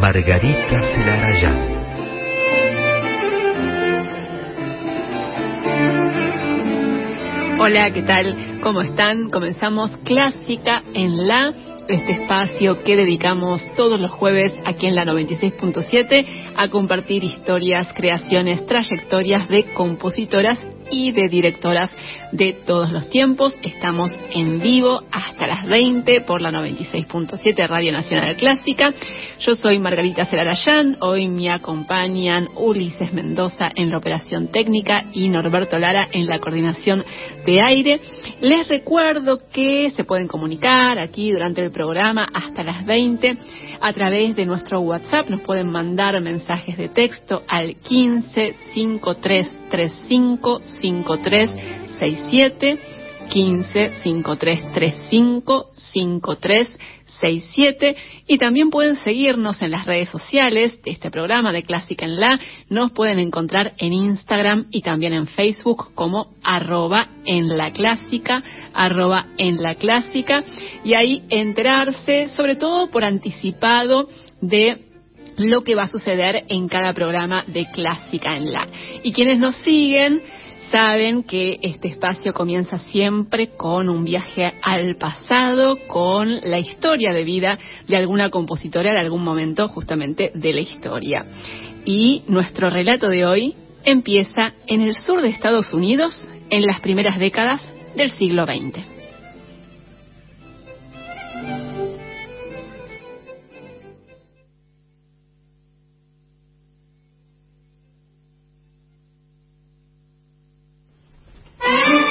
Margarita Celarayán. Hola, ¿qué tal? ¿Cómo están? Comenzamos Clásica en la, este espacio que dedicamos todos los jueves aquí en la 96.7 a compartir historias, creaciones, trayectorias de compositoras y de directoras de todos los tiempos. Estamos en vivo hasta las 20 por la 96.7 Radio Nacional Clásica. Yo soy Margarita Celarayán. Hoy me acompañan Ulises Mendoza en la operación técnica y Norberto Lara en la coordinación de aire. Les recuerdo que se pueden comunicar aquí durante el programa hasta las 20 a través de nuestro WhatsApp. Nos pueden mandar mensajes de texto al 15 5335 5367 15 5335 5367 y también pueden seguirnos en las redes sociales de este programa de Clásica en La. Nos pueden encontrar en Instagram y también en Facebook como arroba en la clásica, arroba en la clásica y ahí enterarse sobre todo por anticipado de lo que va a suceder en cada programa de Clásica en La. Y quienes nos siguen saben que este espacio comienza siempre con un viaje al pasado, con la historia de vida de alguna compositora de algún momento justamente de la historia. Y nuestro relato de hoy empieza en el sur de Estados Unidos en las primeras décadas del siglo XX. Yeah.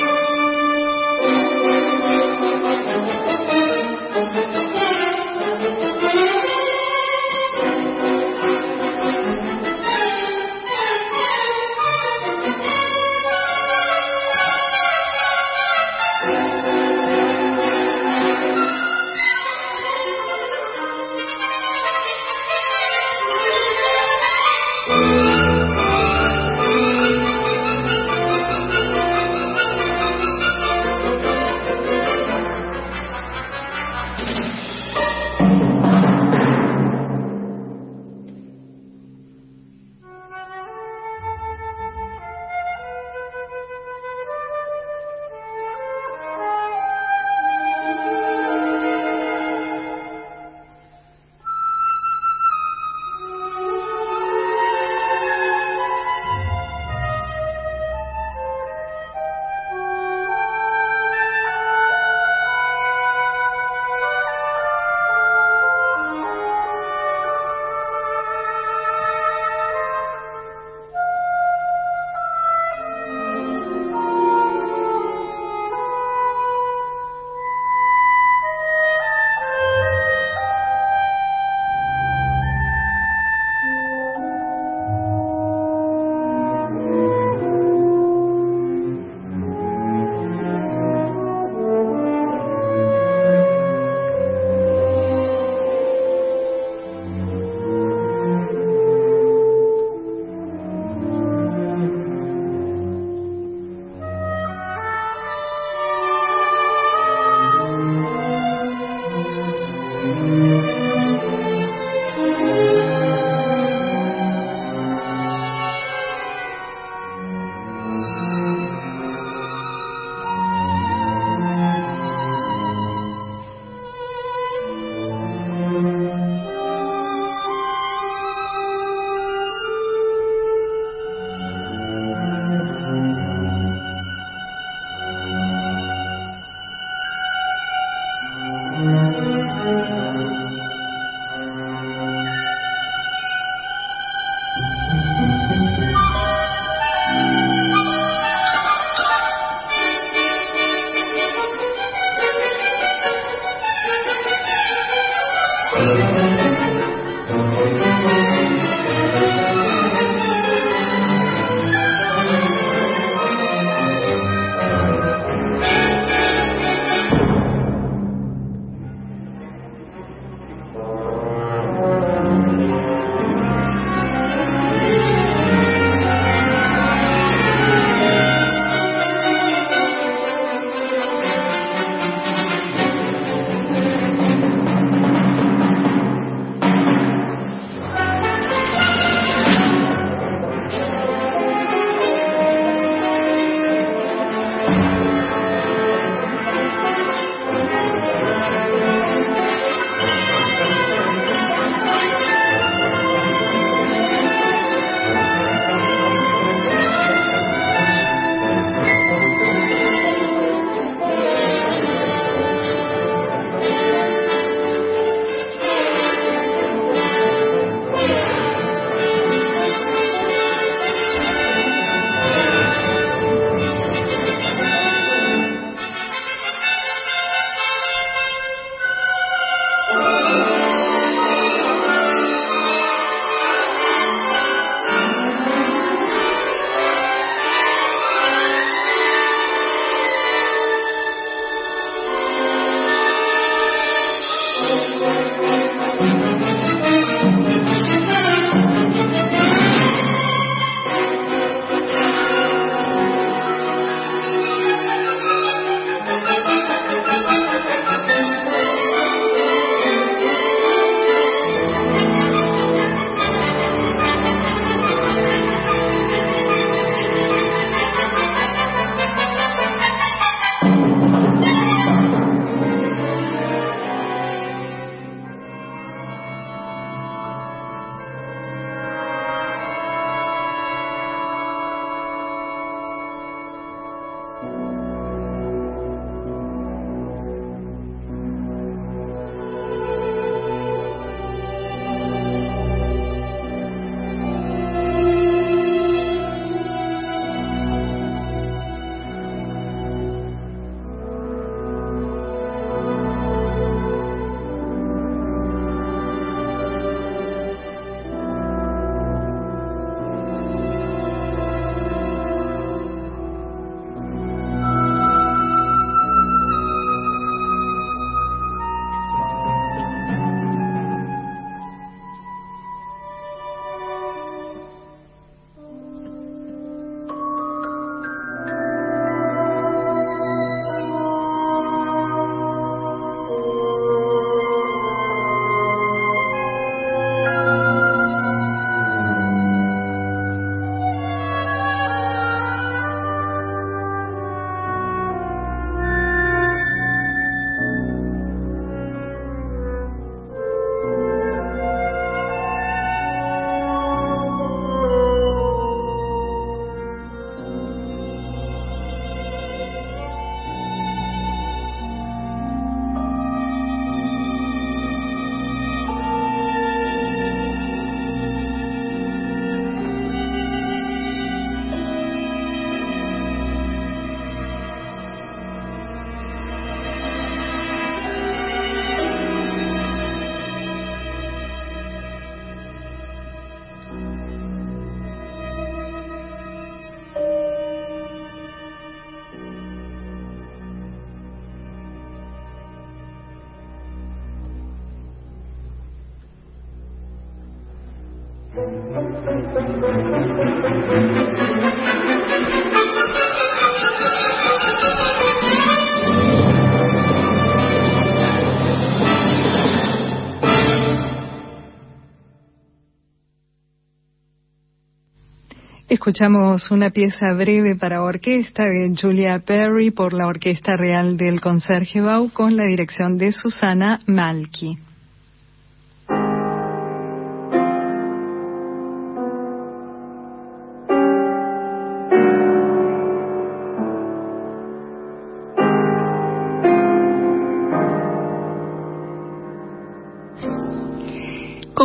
Escuchamos una pieza breve para orquesta de Julia Perry por la Orquesta Real del Conserjebaum con la dirección de Susana Malki.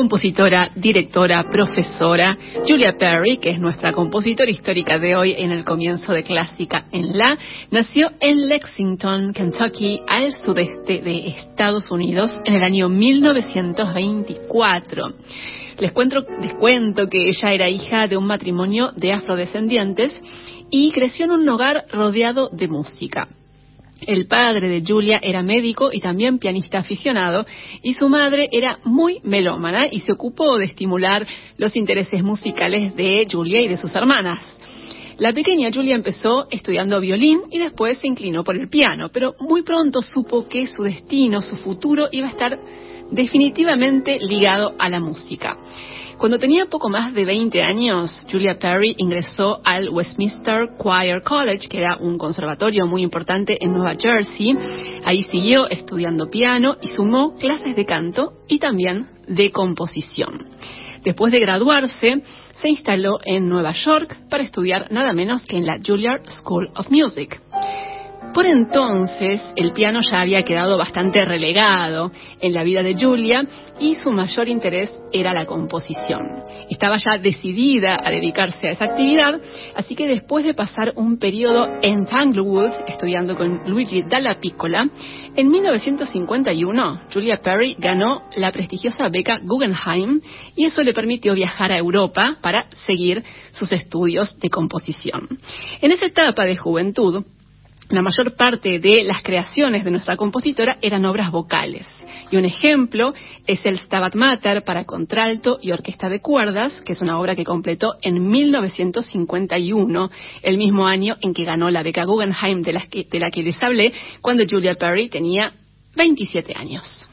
Compositora, directora, profesora, Julia Perry, que es nuestra compositora histórica de hoy en el comienzo de Clásica en La, nació en Lexington, Kentucky, al sudeste de Estados Unidos, en el año 1924. Les cuento, les cuento que ella era hija de un matrimonio de afrodescendientes y creció en un hogar rodeado de música. El padre de Julia era médico y también pianista aficionado, y su madre era muy melómana y se ocupó de estimular los intereses musicales de Julia y de sus hermanas. La pequeña Julia empezó estudiando violín y después se inclinó por el piano, pero muy pronto supo que su destino, su futuro, iba a estar definitivamente ligado a la música. Cuando tenía poco más de 20 años, Julia Perry ingresó al Westminster Choir College, que era un conservatorio muy importante en Nueva Jersey. Ahí siguió estudiando piano y sumó clases de canto y también de composición. Después de graduarse, se instaló en Nueva York para estudiar nada menos que en la Juilliard School of Music. Por entonces, el piano ya había quedado bastante relegado en la vida de Julia y su mayor interés era la composición. Estaba ya decidida a dedicarse a esa actividad, así que después de pasar un periodo en Tanglewood estudiando con Luigi Dalla Piccola, en 1951 Julia Perry ganó la prestigiosa beca Guggenheim y eso le permitió viajar a Europa para seguir sus estudios de composición. En esa etapa de juventud, la mayor parte de las creaciones de nuestra compositora eran obras vocales. Y un ejemplo es el Stabat Mater para contralto y orquesta de cuerdas, que es una obra que completó en 1951, el mismo año en que ganó la beca Guggenheim de la que, de la que les hablé, cuando Julia Perry tenía 27 años.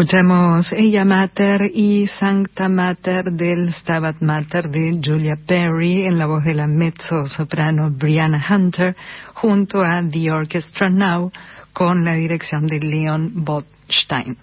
Escuchamos Ella Mater y Sancta Mater del Stabat Mater de Julia Perry en la voz de la mezzo soprano Brianna Hunter junto a The Orchestra Now con la dirección de Leon Botstein.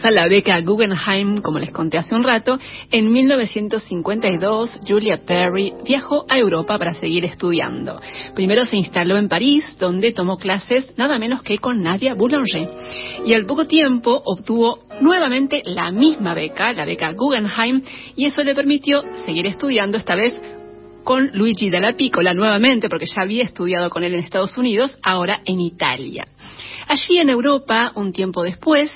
Gracias a la beca Guggenheim, como les conté hace un rato, en 1952 Julia Perry viajó a Europa para seguir estudiando. Primero se instaló en París, donde tomó clases nada menos que con Nadia Boulanger. Y al poco tiempo obtuvo nuevamente la misma beca, la beca Guggenheim, y eso le permitió seguir estudiando esta vez con Luigi Dalla Piccola nuevamente, porque ya había estudiado con él en Estados Unidos, ahora en Italia. Allí en Europa, un tiempo después,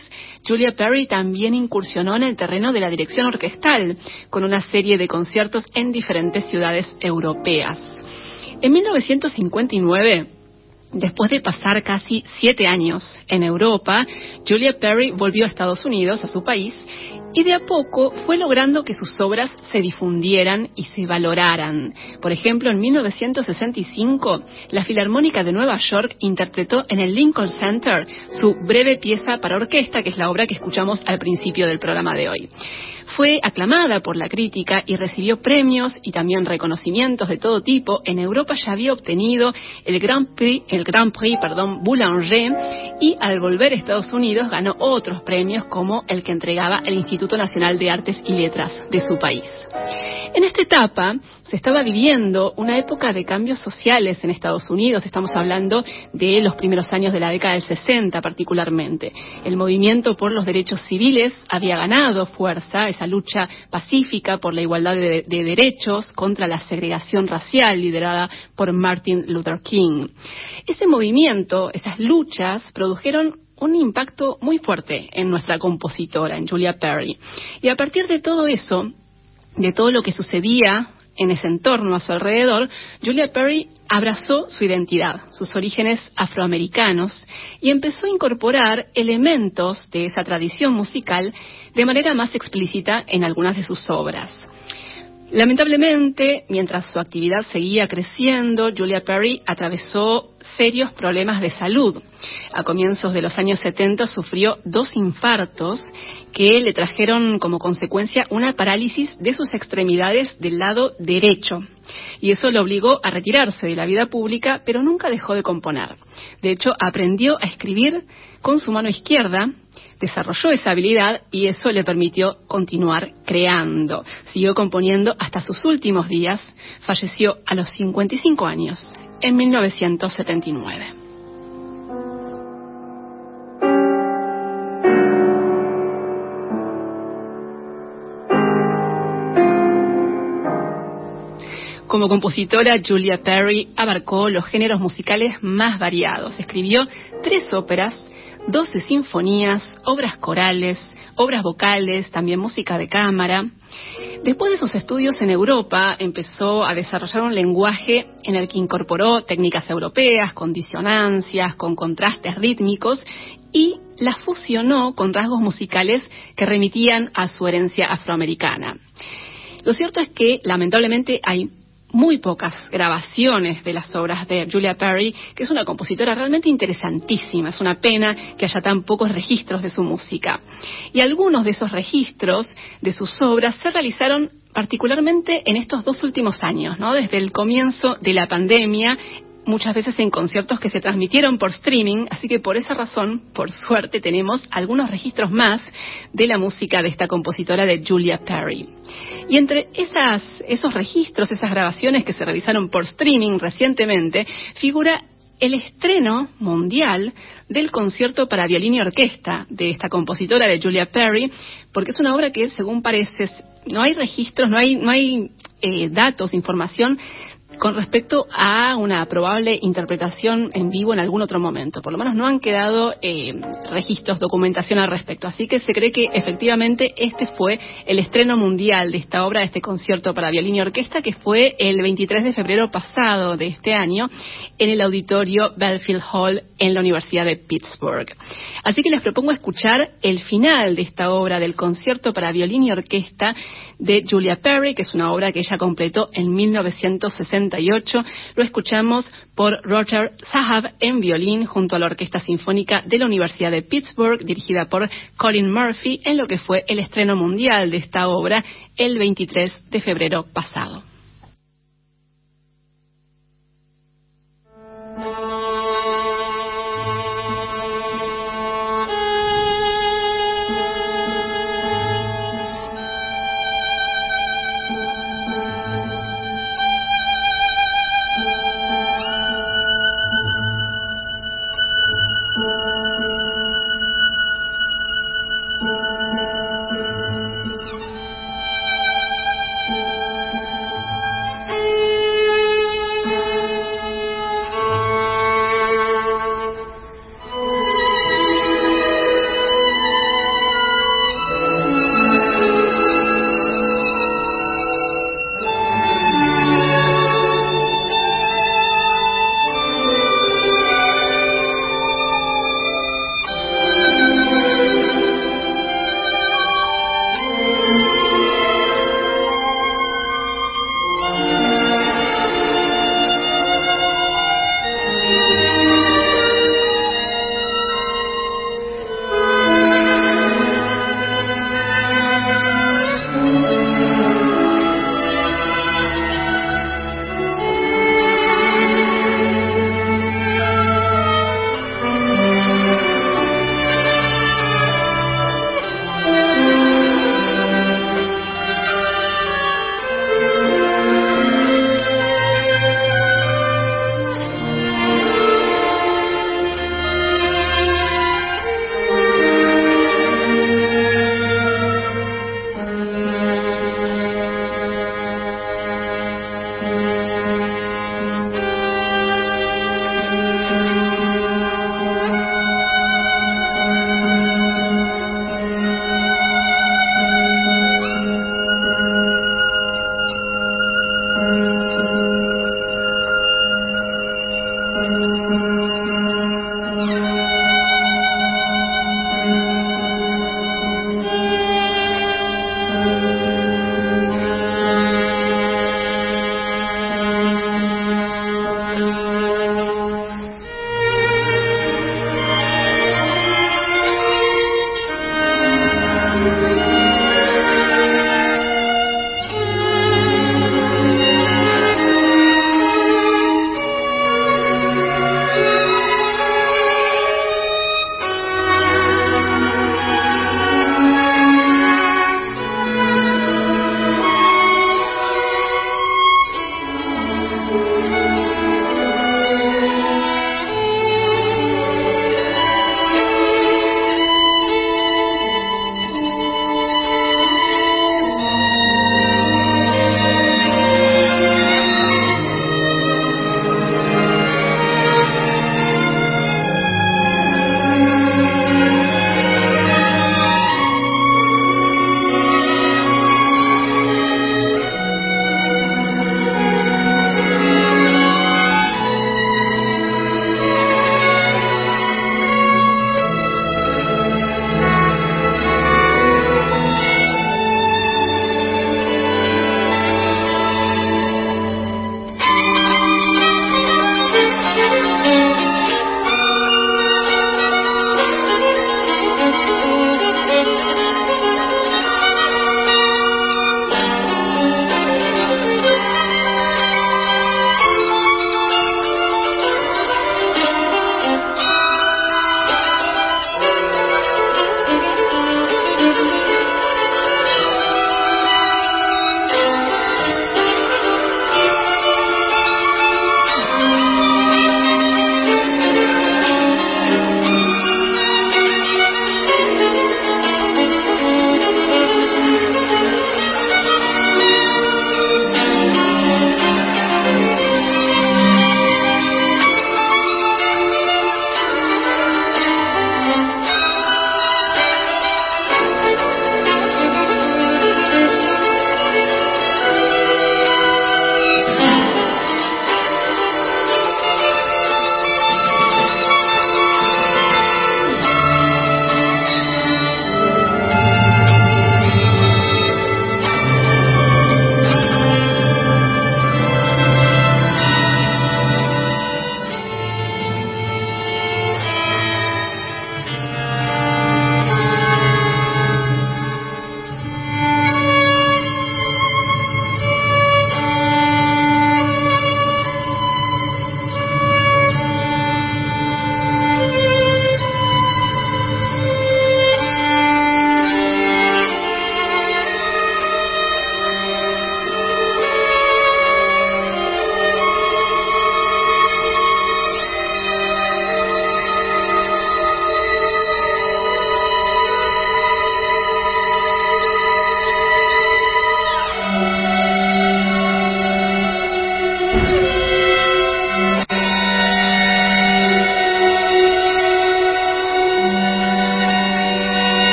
Julia Perry también incursionó en el terreno de la dirección orquestal, con una serie de conciertos en diferentes ciudades europeas. En 1959, Después de pasar casi siete años en Europa, Julia Perry volvió a Estados Unidos, a su país, y de a poco fue logrando que sus obras se difundieran y se valoraran. Por ejemplo, en 1965, la Filarmónica de Nueva York interpretó en el Lincoln Center su breve pieza para orquesta, que es la obra que escuchamos al principio del programa de hoy. Fue aclamada por la crítica y recibió premios y también reconocimientos de todo tipo. En Europa ya había obtenido el Grand Prix, el Grand Prix, perdón, Boulanger y al volver a Estados Unidos ganó otros premios como el que entregaba el Instituto Nacional de Artes y Letras de su país. En esta etapa se estaba viviendo una época de cambios sociales en Estados Unidos. Estamos hablando de los primeros años de la década del 60 particularmente. El movimiento por los derechos civiles había ganado fuerza, esa lucha pacífica por la igualdad de, de derechos contra la segregación racial liderada por Martin Luther King. Ese movimiento, esas luchas, produjeron un impacto muy fuerte en nuestra compositora, en Julia Perry. Y a partir de todo eso, de todo lo que sucedía en ese entorno a su alrededor, Julia Perry abrazó su identidad, sus orígenes afroamericanos, y empezó a incorporar elementos de esa tradición musical de manera más explícita en algunas de sus obras. Lamentablemente, mientras su actividad seguía creciendo, Julia Perry atravesó serios problemas de salud. A comienzos de los años 70 sufrió dos infartos que le trajeron como consecuencia una parálisis de sus extremidades del lado derecho. Y eso lo obligó a retirarse de la vida pública, pero nunca dejó de componer. De hecho, aprendió a escribir con su mano izquierda desarrolló esa habilidad y eso le permitió continuar creando. Siguió componiendo hasta sus últimos días. Falleció a los 55 años, en 1979. Como compositora, Julia Perry abarcó los géneros musicales más variados. Escribió tres óperas, 12 sinfonías, obras corales, obras vocales, también música de cámara. Después de sus estudios en Europa, empezó a desarrollar un lenguaje en el que incorporó técnicas europeas, con disonancias, con contrastes rítmicos y las fusionó con rasgos musicales que remitían a su herencia afroamericana. Lo cierto es que, lamentablemente, hay muy pocas grabaciones de las obras de Julia Perry, que es una compositora realmente interesantísima. Es una pena que haya tan pocos registros de su música. Y algunos de esos registros de sus obras se realizaron particularmente en estos dos últimos años, ¿no? Desde el comienzo de la pandemia muchas veces en conciertos que se transmitieron por streaming, así que por esa razón, por suerte, tenemos algunos registros más de la música de esta compositora de Julia Perry. Y entre esas, esos registros, esas grabaciones que se realizaron por streaming recientemente, figura el estreno mundial del concierto para violín y orquesta de esta compositora de Julia Perry, porque es una obra que, según parece, no hay registros, no hay, no hay eh, datos, información con respecto a una probable interpretación en vivo en algún otro momento. Por lo menos no han quedado eh, registros, documentación al respecto. Así que se cree que efectivamente este fue el estreno mundial de esta obra, de este concierto para violín y orquesta, que fue el 23 de febrero pasado de este año en el auditorio Belfield Hall en la Universidad de Pittsburgh. Así que les propongo escuchar el final de esta obra del concierto para violín y orquesta de Julia Perry, que es una obra que ella completó en 1968. Lo escuchamos por Roger Zahab en violín junto a la Orquesta Sinfónica de la Universidad de Pittsburgh, dirigida por Colin Murphy, en lo que fue el estreno mundial de esta obra el 23 de febrero pasado.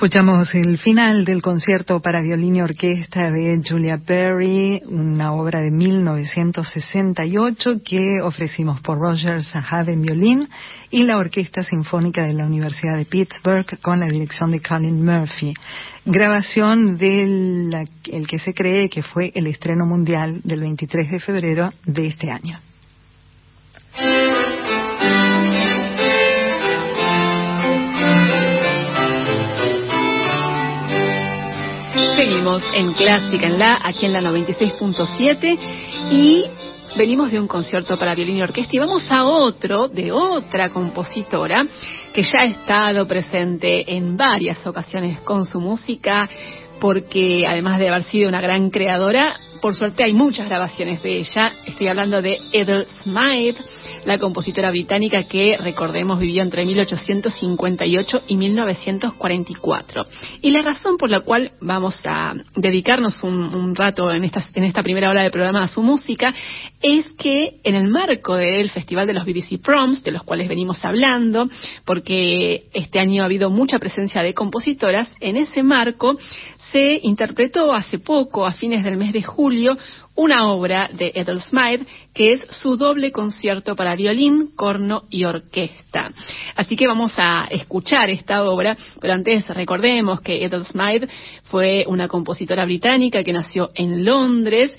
Escuchamos el final del concierto para violín y orquesta de Julia Perry, una obra de 1968 que ofrecimos por Roger Sahab en violín y la Orquesta Sinfónica de la Universidad de Pittsburgh con la dirección de Colin Murphy. Grabación del el que se cree que fue el estreno mundial del 23 de febrero de este año. En Clásica en La, aquí en la 96.7 y venimos de un concierto para violín y orquesta y vamos a otro de otra compositora que ya ha estado presente en varias ocasiones con su música porque además de haber sido una gran creadora, por suerte hay muchas grabaciones de ella. Estoy hablando de Ethel Smythe, la compositora británica que, recordemos, vivió entre 1858 y 1944. Y la razón por la cual vamos a dedicarnos un, rato en esta, en esta primera hora del programa a su música es que en el marco del Festival de los BBC Proms, de los cuales venimos hablando, porque este año ha habido mucha presencia de compositoras, en ese marco se interpretó hace poco, a fines del mes de julio, una obra de Ethel Smythe que es su doble concierto para violín, corno y orquesta. Así que vamos a escuchar esta obra, pero antes recordemos que Ethel Smythe fue una compositora británica que nació en Londres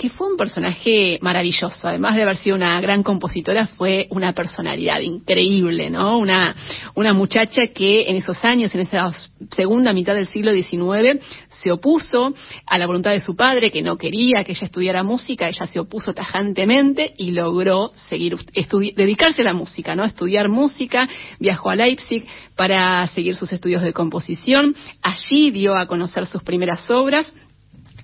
que fue un personaje maravilloso. Además de haber sido una gran compositora, fue una personalidad increíble, ¿no? Una, una muchacha que en esos años, en esa segunda mitad del siglo XIX, se opuso a la voluntad de su padre, que no quería que ella estudiara música, ella se opuso tajantemente y logró seguir dedicarse a la música, ¿no? Estudiar música, viajó a Leipzig para seguir sus estudios de composición, allí dio a conocer sus primeras obras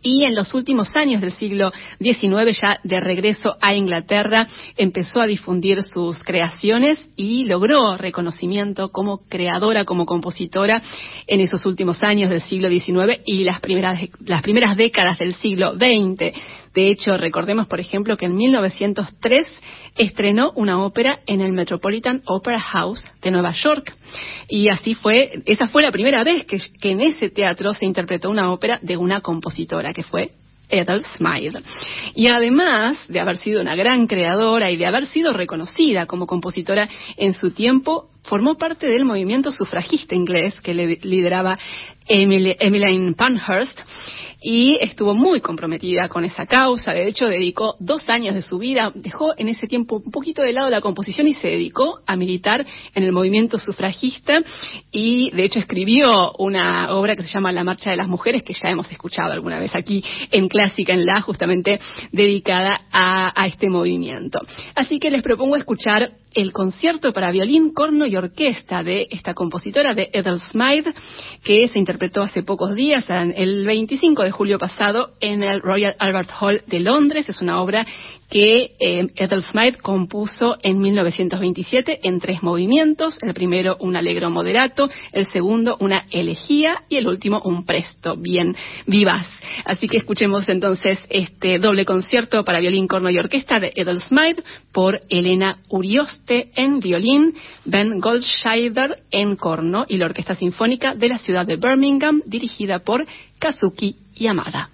y en los últimos años del siglo XIX, ya de regreso a Inglaterra, empezó a difundir sus creaciones y logró reconocimiento como creadora, como compositora en esos últimos años del siglo XIX y las primeras, las primeras décadas del siglo XX. De hecho, recordemos, por ejemplo, que en 1903 estrenó una ópera en el Metropolitan Opera House de Nueva York. Y así fue, esa fue la primera vez que, en ese teatro se interpretó una ópera de una compositora, que fue Ethel Smythe. Y además de haber sido una gran creadora y de haber sido reconocida como compositora en su tiempo, formó parte del movimiento sufragista inglés que lideraba Emmeline Pankhurst y estuvo muy comprometida con esa causa. De hecho, dedicó dos años de su vida, dejó en ese tiempo un poquito de lado la composición y se dedicó a militar en el movimiento sufragista y, de hecho, escribió una obra que se llama La Marcha de las Mujeres, que ya hemos escuchado alguna vez aquí en Clásica en La, justamente dedicada a, este movimiento. Así que les propongo escuchar el concierto para violín, corno y orquesta de esta compositora de Ethel Smythe, que se interpretó hace pocos días, el 25 de julio pasado, en el Royal Albert Hall de Londres. Es una obra que eh, compuso en 1927 en tres movimientos. El primero un alegro moderato, el segundo una elegía y el último un presto bien vivaz. Así que escuchemos entonces este doble concierto para violín, corno y orquesta de Ethel Smythe por Elena Urioste en violín, Ben Goldscheider en corno y la Orquesta Sinfónica de la ciudad de Birmingham dirigida por Kazuki Yamada.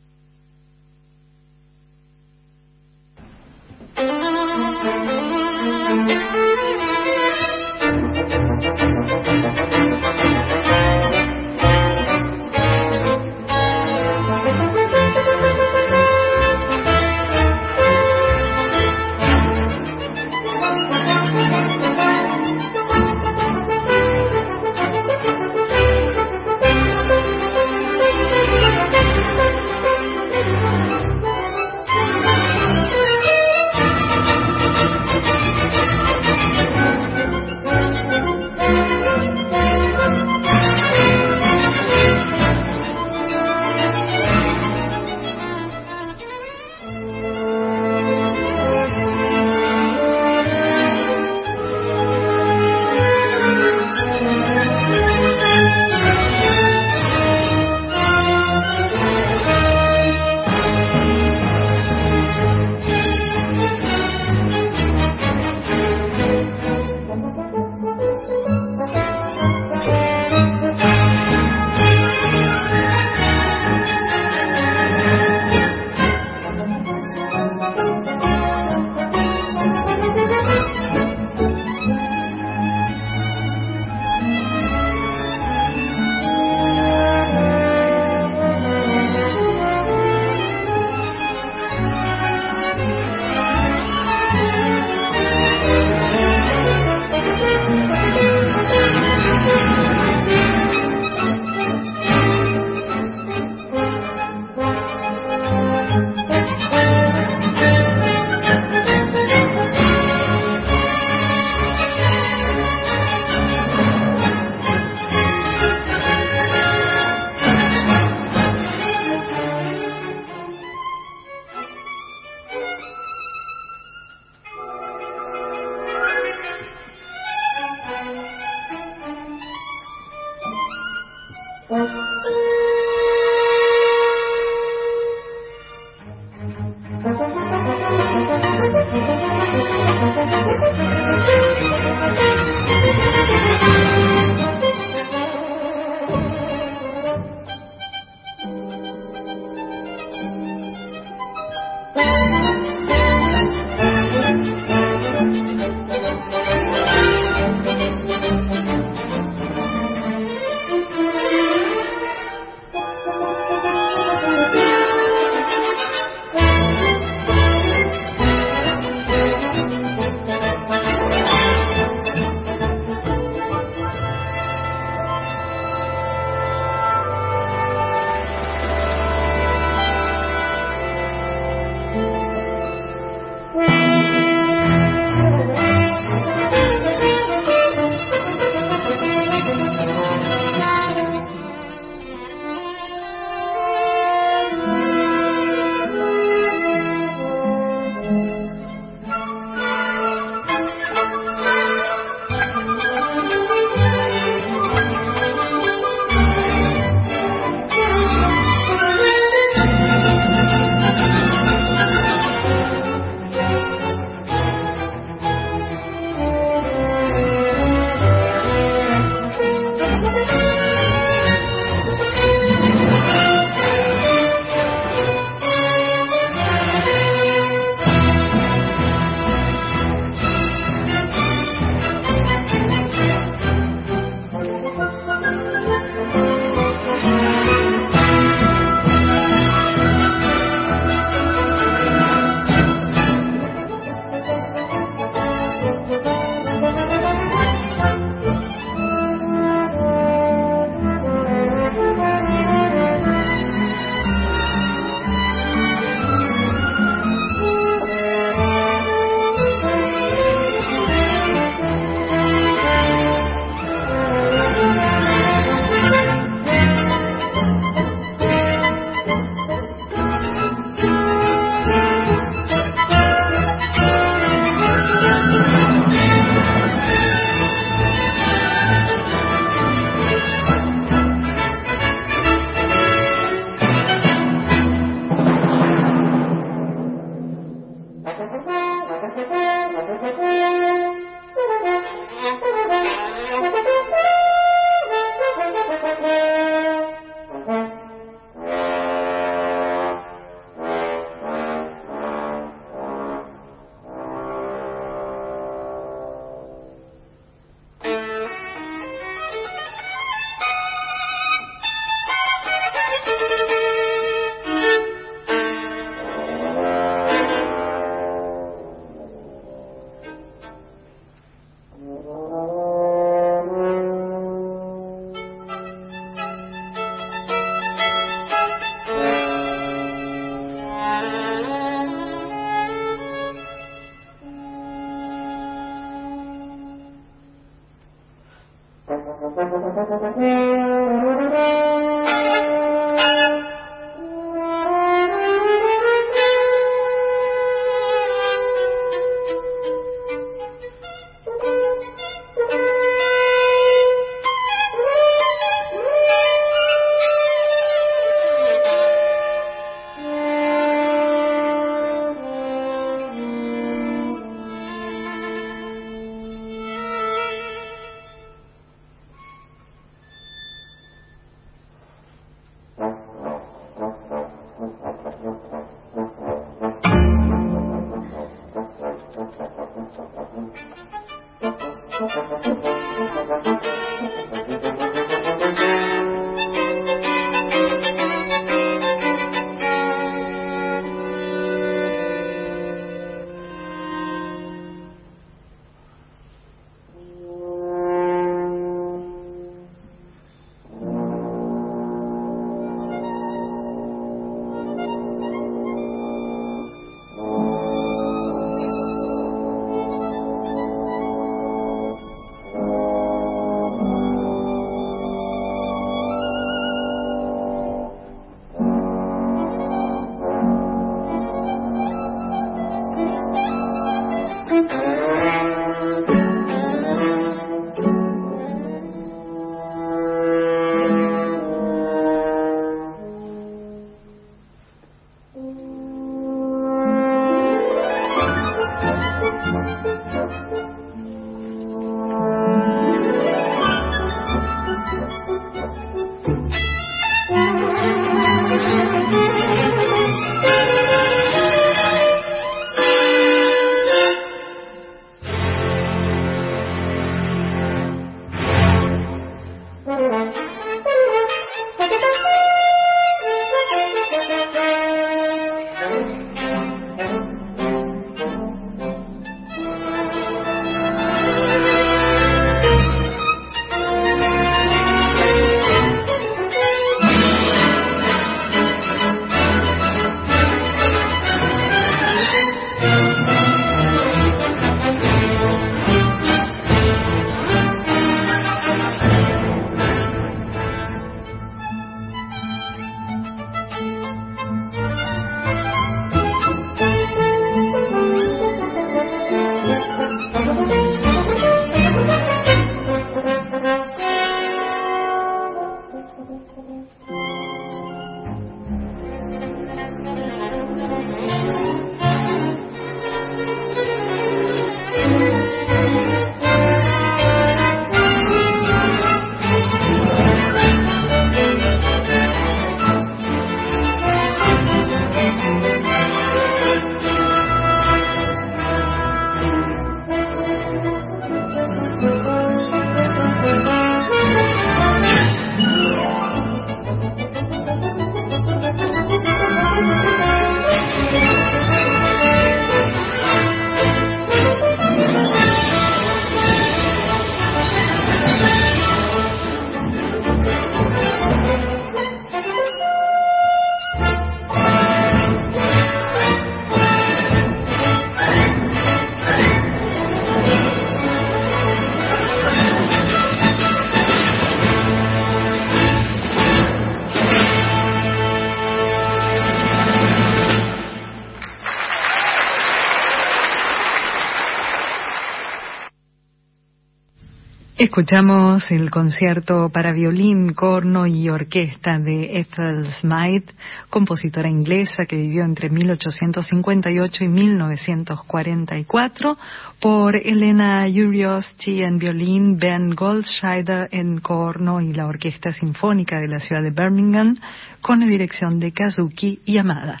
Escuchamos el concierto para violín, corno y orquesta de Ethel Smythe, compositora inglesa que vivió entre 1858 y 1944, por Elena Uriosti en violín, Ben Goldscheider en corno y la Orquesta Sinfónica de la ciudad de Birmingham, con la dirección de Kazuki Yamada.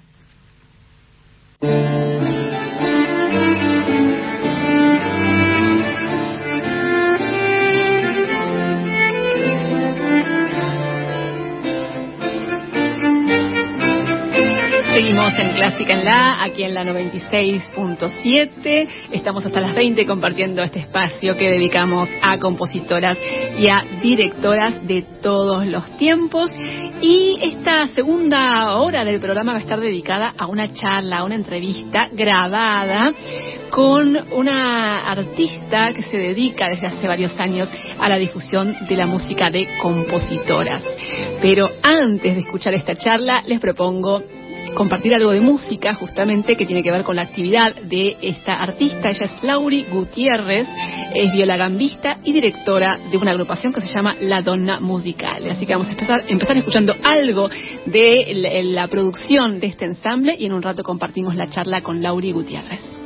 Seguimos en Clásica en La, aquí en la 96.7. Estamos hasta las 20 compartiendo este espacio que dedicamos a compositoras y a directoras de todos los tiempos. Y esta segunda hora del programa va a estar dedicada a una charla, a una entrevista grabada con una artista que se dedica desde hace varios años a la difusión de la música de compositoras. Pero antes de escuchar esta charla, les propongo compartir algo de música justamente que tiene que ver con la actividad de esta artista. Ella es Lauri Gutiérrez, es violagambista y directora de una agrupación que se llama La Donna Musicale. Así que vamos a empezar, empezar escuchando algo de la, la producción de este ensamble y en un rato compartimos la charla con Lauri Gutiérrez.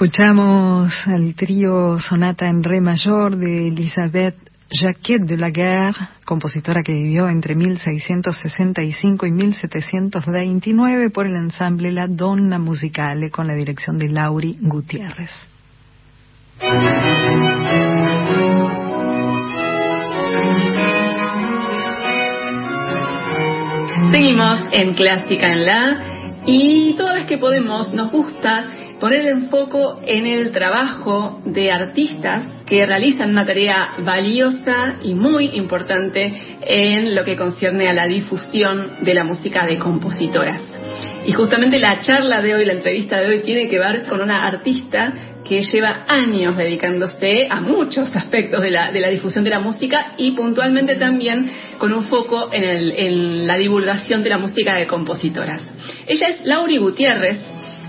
Escuchamos al trío Sonata en Re mayor de Elisabeth Jacquet de la Guerre, compositora que vivió entre 1665 y 1729 por el ensamble La Donna Musicale con la dirección de Lauri Gutiérrez. Seguimos en Clásica en la y toda vez que podemos nos gusta poner el foco en el trabajo de artistas que realizan una tarea valiosa y muy importante en lo que concierne a la difusión de la música de compositoras. Y justamente la charla de hoy, la entrevista de hoy, tiene que ver con una artista que lleva años dedicándose a muchos aspectos de la, de la difusión de la música y puntualmente también con un foco en, el, en la divulgación de la música de compositoras. Ella es Lauri Gutiérrez,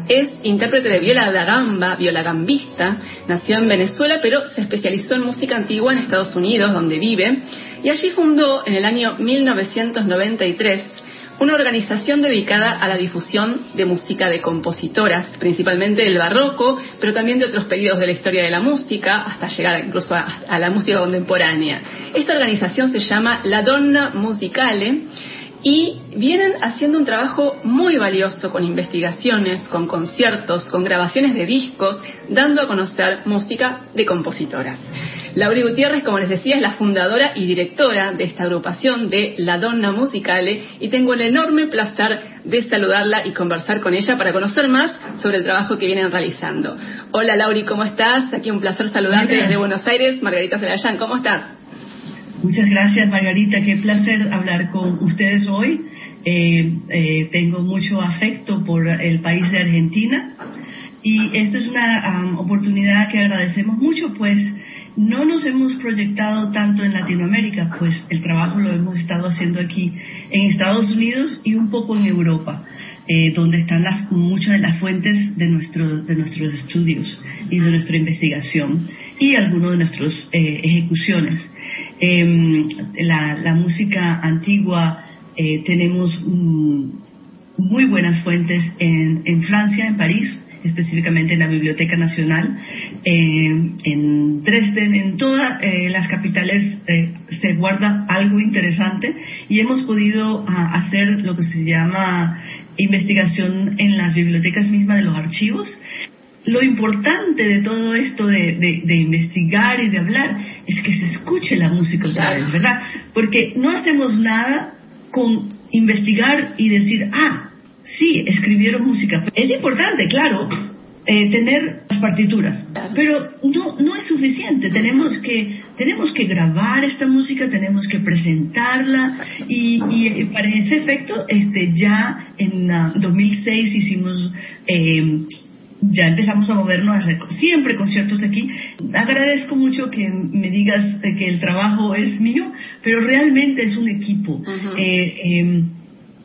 es intérprete de viola da gamba, viola gambista, nació en Venezuela, pero se especializó en música antigua en Estados Unidos, donde vive, y allí fundó en el año 1993 una organización dedicada a la difusión de música de compositoras, principalmente del barroco, pero también de otros periodos de la historia de la música, hasta llegar incluso a, la música contemporánea. Esta organización se llama La Donna Musicale y vienen haciendo un trabajo muy valioso con investigaciones, con conciertos, con grabaciones de discos, dando a conocer música de compositoras. Laura Gutiérrez, como les decía, es la fundadora y directora de esta agrupación de La Donna Musicale y tengo el enorme placer de saludarla y conversar con ella para conocer más sobre el trabajo que vienen realizando. Hola Lauri, ¿cómo estás? Aquí un placer saludarte desde Buenos Aires. Margarita Celayán, ¿cómo estás? Muchas gracias, Margarita. Qué placer hablar con ustedes hoy. Eh, eh, tengo mucho afecto por el país de Argentina y esto es una oportunidad que agradecemos mucho, pues no nos hemos proyectado tanto en Latinoamérica, pues el trabajo lo hemos estado haciendo aquí en Estados Unidos y un poco en Europa, eh, donde están las, muchas de las fuentes de, nuestro, de nuestros estudios y de nuestra investigación y algunas de nuestras ejecuciones. Em, la, música antigua eh, tenemos muy buenas fuentes en, Francia, en París, específicamente en la Biblioteca Nacional, em, en Dresden, en todas eh, las capitales eh, se guarda algo interesante y hemos podido ah, hacer lo que se llama investigación en las bibliotecas mismas de los archivos lo importante de todo esto de, investigar y de hablar es que se escuche la música otra vez, ¿verdad? Porque no hacemos nada con investigar y decir, ah, sí, escribieron música. Es importante, claro, eh, tener las partituras, pero no, no es suficiente. Tenemos que, tenemos que grabar esta música, tenemos que presentarla y, y para ese efecto, este, ya en 2006 hicimos eh, ya empezamos a movernos a hacer siempre conciertos aquí. Agradezco mucho que me digas que el trabajo es mío, pero realmente es un equipo. Eh, em,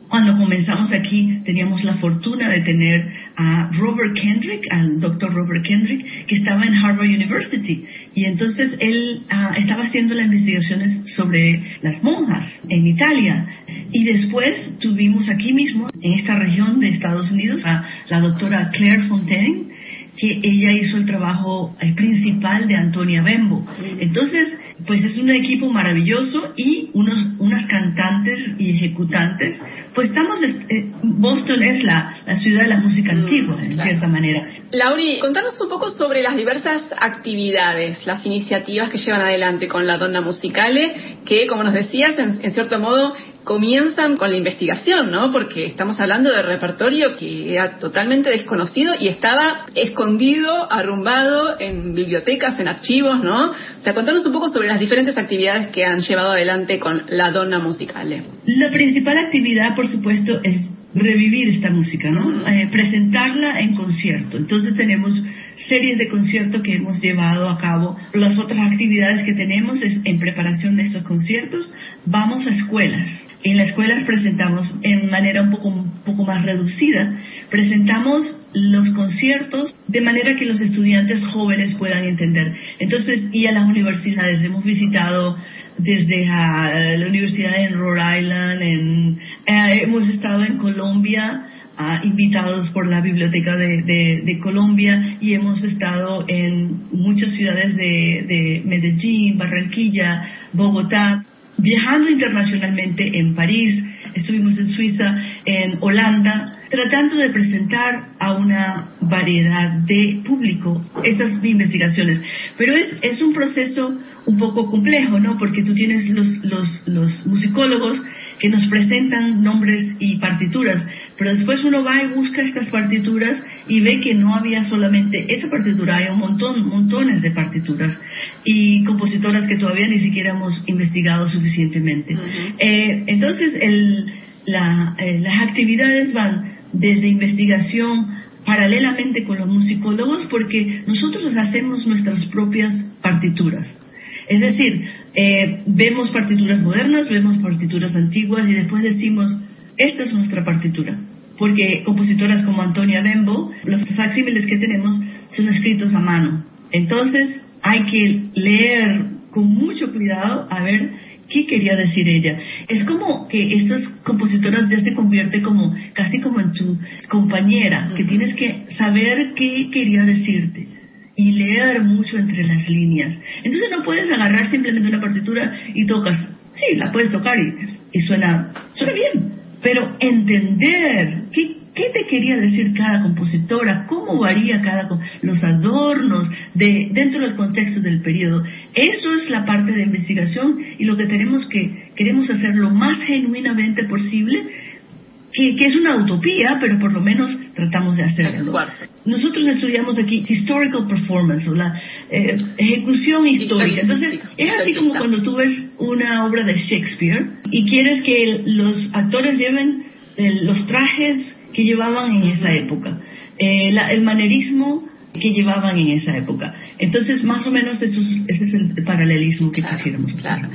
cuando comenzamos aquí teníamos la fortuna de tener a Robert Kendrick, al doctor Robert Kendrick, que estaba en Harvard University. Y entonces él ah, estaba haciendo las investigaciones sobre las monjas en Italia. Y después tuvimos aquí mismo, en esta región de Estados Unidos, a la doctora Claire Fontaine, que ella hizo el trabajo eh, principal de Antonia Bembo. Entonces, pues es un equipo maravilloso y unos, unas cantantes y ejecutantes. Pues estamos, eh, Boston es la, la, ciudad de la música mm, antigua, en cierta manera. Lauri, contanos un poco sobre las diversas actividades, las iniciativas que llevan adelante con la Donna Musicale, que, como nos decías, en cierto modo comienzan con la investigación, ¿no? Porque estamos hablando de repertorio que era totalmente desconocido y estaba escondido, arrumbado en bibliotecas, en archivos, ¿no? O sea, contanos un poco sobre las diferentes actividades que han llevado adelante con la Donna Musicale. La principal actividad, por supuesto, es revivir esta música, ¿no? Eh, presentarla en concierto. Entonces tenemos series de conciertos que hemos llevado a cabo. Las otras actividades que tenemos es en preparación de estos conciertos, vamos a escuelas. En las escuelas presentamos en manera un poco, un poco más reducida, presentamos los conciertos de manera que los estudiantes jóvenes puedan entender. Entonces, y a las universidades, hemos visitado desde a la universidad en Rhode Island, en, eh, hemos estado en Colombia, ah, invitados por la Biblioteca de, Colombia y hemos estado en muchas ciudades de, de Medellín, Barranquilla, Bogotá viajando internacionalmente en París, estuvimos en Suiza, en Holanda, tratando de presentar a una variedad de público estas investigaciones. Pero es, es un proceso un poco complejo, ¿no? Porque tú tienes los, los, los musicólogos que nos presentan nombres y partituras, pero después uno va y busca estas partituras y ve que no había solamente esa partitura, hay un montón, montones de partituras y compositoras que todavía ni siquiera hemos investigado suficientemente. Eh, entonces, el, la, eh, las actividades van desde investigación paralelamente con los musicólogos porque nosotros hacemos nuestras propias partituras. Es decir, eh, vemos partituras modernas, vemos partituras antiguas y después decimos, esta es nuestra partitura. Porque compositoras como Antonia Bembo, los facsímiles que tenemos son escritos a mano. Entonces hay que leer con mucho cuidado a ver qué quería decir ella. Es como que estas compositoras ya se convierte como casi como en tu compañera, que tienes que saber qué quería decirte y leer mucho entre las líneas. Entonces no puedes agarrar simplemente una partitura y tocas. Sí, la puedes tocar y, y suena, suena bien, pero entender qué, te quería decir cada compositora, cómo varía cada los adornos de dentro del contexto del periodo. Eso es la parte de investigación y lo que tenemos que queremos hacer lo más genuinamente posible que, es una utopía, pero por lo menos tratamos de hacerlo. Nosotros estudiamos aquí historical performance, o la eh, ejecución histórica. Entonces, es así como cuando tú ves una obra de Shakespeare y quieres que los actores lleven eh, los trajes que llevaban en esa época, eh, el manerismo que llevaban en esa época. Entonces, más o menos eso ese es el paralelismo que quisiéramos hacer.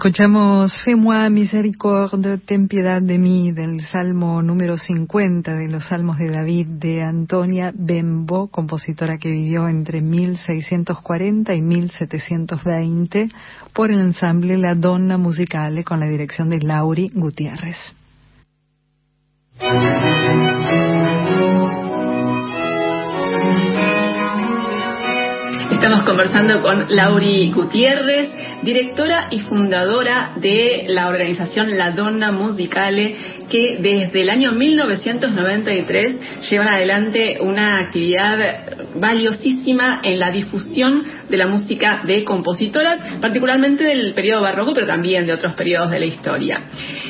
Escuchamos Fais-moi miséricorde, ten piedad de mí, del Salmo número 50 de los Salmos de David de Antonia Bembo, compositora que vivió entre 1640 y 1720, por el ensamble La Donna Musicale con la dirección de Lauri Gutiérrez. Estamos conversando con Lauri Gutiérrez, directora y fundadora de la organización La Donna Musicale, que desde el año 1993 llevan adelante una actividad valiosísima en la difusión de la música de compositoras, particularmente del periodo barroco, pero también de otros periodos de la historia.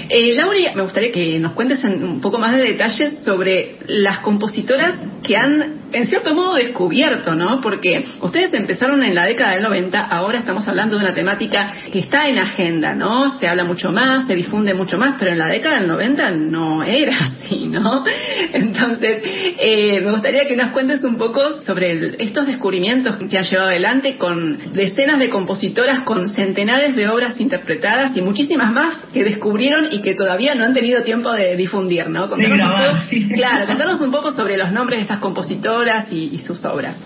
Eh, Lauri, me gustaría que nos cuentes un poco más de detalles sobre las compositoras que han en cierto modo descubierto, ¿no? Porque ustedes empezaron en la década del 90, ahora estamos hablando de una temática que está en agenda, ¿no? Se habla mucho más, se difunde mucho más, pero en la década del 90 no era así, ¿no? Entonces, eh, me gustaría que nos cuentes un poco sobre estos descubrimientos que han llevado adelante con decenas de compositoras, con centenares de obras interpretadas y muchísimas más que descubrieron y que todavía no han tenido tiempo de difundir, ¿no? Contanos Claro, contanos un poco sobre los nombres de estas compositoras y, y sus obras.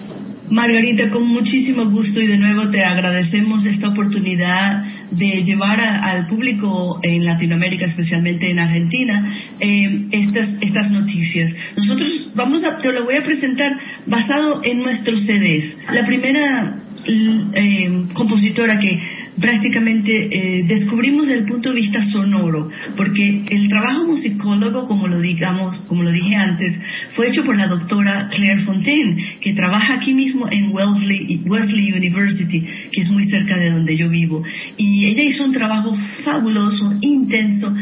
Margarita, con muchísimo gusto y de nuevo te agradecemos esta oportunidad de llevar a, al público en Latinoamérica, especialmente en Argentina, eh, estas, estas noticias. Nosotros vamos a, te lo voy a presentar basado en nuestros CDs. La primera eh, compositora que prácticamente eh, descubrimos el punto de vista sonoro, porque el trabajo musicólogo, como lo digamos, como lo dije antes, fue hecho por la doctora Claire Fontaine, que trabaja aquí mismo en Wellesley, Wesley University, que es muy cerca de donde yo vivo. Y ella hizo un trabajo fabuloso, intenso,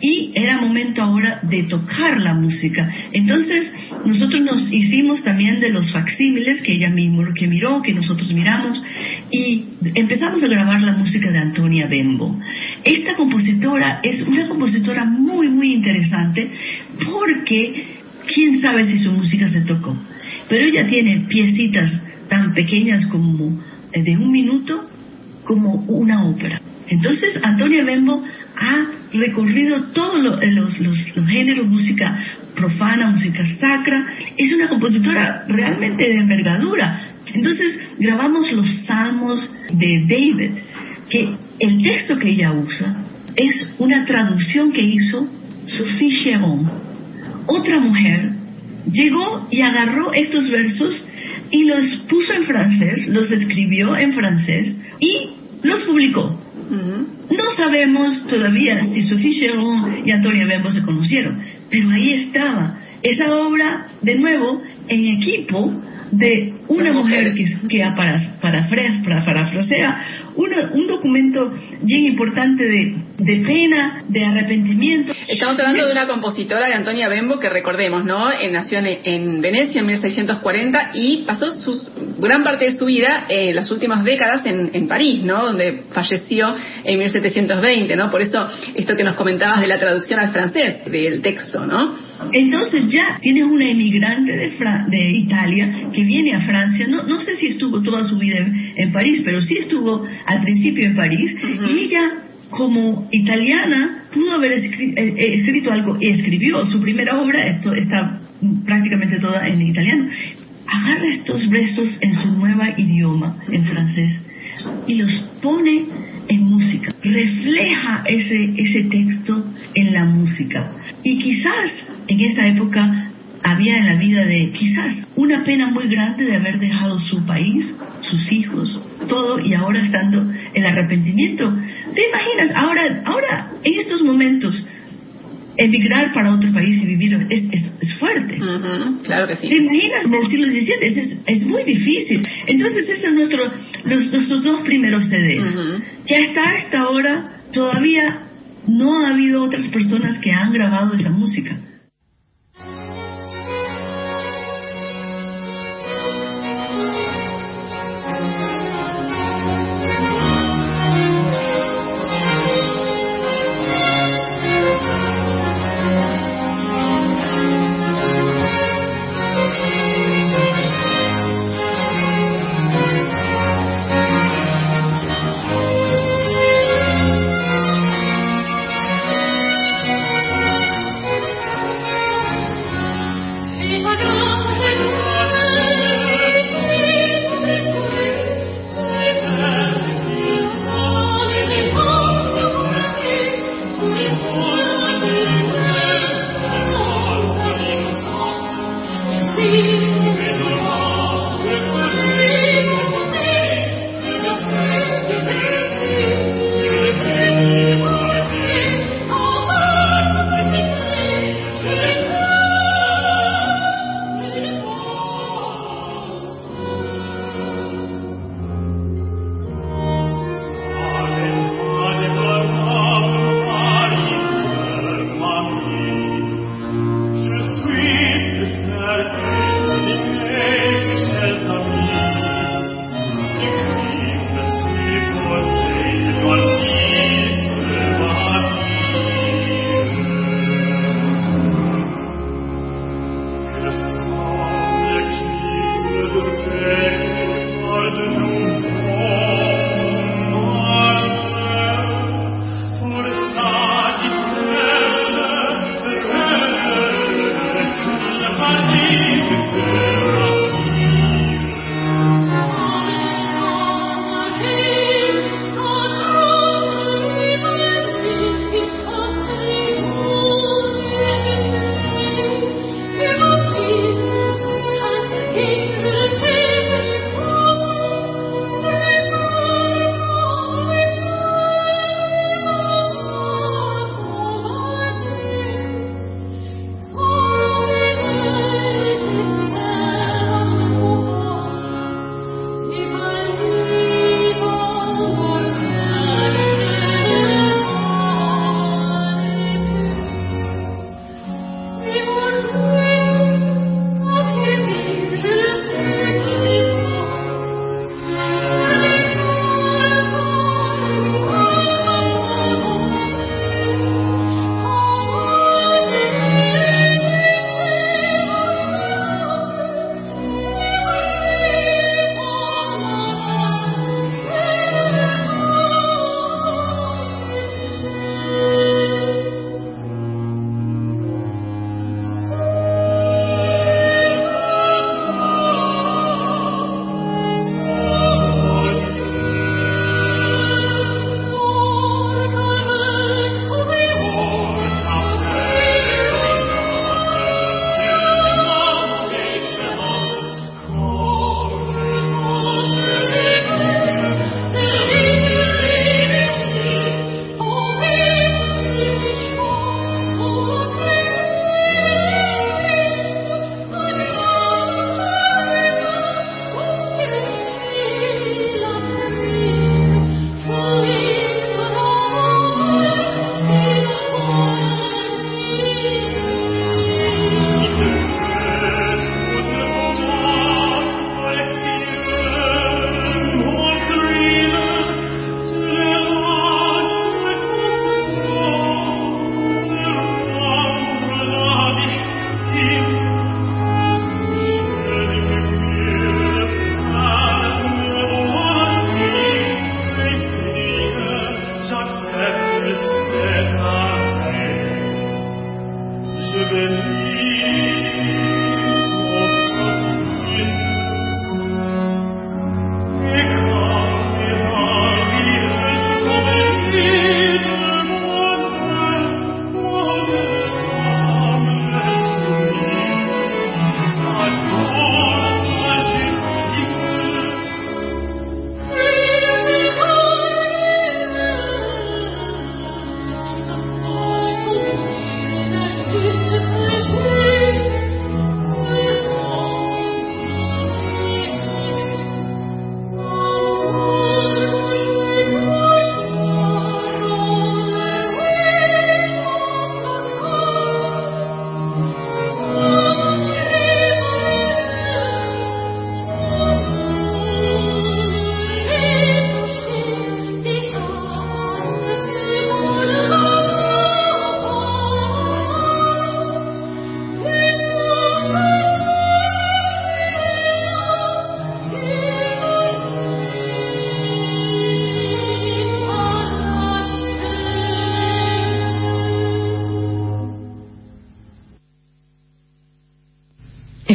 y era momento ahora de tocar la música. Entonces, nosotros nos hicimos también de los facsímiles que ella mismo que miró, que nosotros miramos, y empezamos a grabar la música de Antonia Bembo. Esta compositora es una compositora muy, muy interesante porque quién sabe si su música se tocó. Pero ella tiene piecitas tan pequeñas como eh, de un minuto como una ópera. Entonces, Antonia Bembo ha recorrido todos eh, los, los, los, géneros, música profana, música sacra. Es una compositora realmente de envergadura. Entonces, grabamos los salmos de David, que el texto que ella usa es una traducción que hizo Sophie Cheron. Otra mujer llegó y agarró estos versos y los puso en francés, los escribió en francés y los publicó. No sabemos todavía si Sophie Cheron y Antonia Bembo se conocieron, pero ahí estaba esa obra, de nuevo, en equipo de una mujer que, que para, para, para, un documento bien importante de, de, pena, de arrepentimiento. Estamos hablando de una compositora de Antonia Bembo que recordemos, ¿no? Nació en, Venecia en 1640 y pasó su, gran parte de su vida en las últimas décadas en, en, París, ¿no? Donde falleció en 1720, ¿no? Por eso esto que nos comentabas de la traducción al francés del texto, ¿no? Entonces ya tienes una emigrante de, de Italia que viene a Francia, no, no sé si estuvo toda su vida en, París, pero sí estuvo al principio en París, y ella como italiana pudo haber eh, eh, escrito, algo, escribió su primera obra, esto está prácticamente toda en italiano, agarra estos versos en su nueva idioma, en francés, y los pone en música, refleja ese, ese texto en la música. Y quizás en esa época había en la vida de quizás una pena muy grande de haber dejado su país, sus hijos, todo y ahora estando el arrepentimiento. ¿Te imaginas? Ahora, ahora en estos momentos, emigrar para otro país y vivir es, es, fuerte. claro que sí. ¿Te imaginas en el siglo XVII? Es, es, muy difícil. Entonces, esos son nuestro, los, nuestros dos primeros CDs. Que hasta esta hora todavía no ha habido otras personas que han grabado esa música.